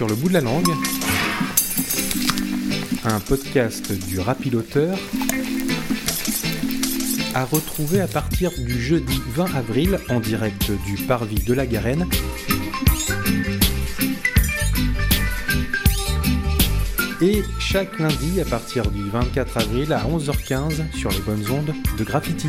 sur le bout de la langue, un podcast du Rapiloteur à retrouver à partir du jeudi 20 avril en direct du Parvis de la Garenne. Et chaque lundi à partir du 24 avril à 11h15 sur les bonnes ondes de Graffiti.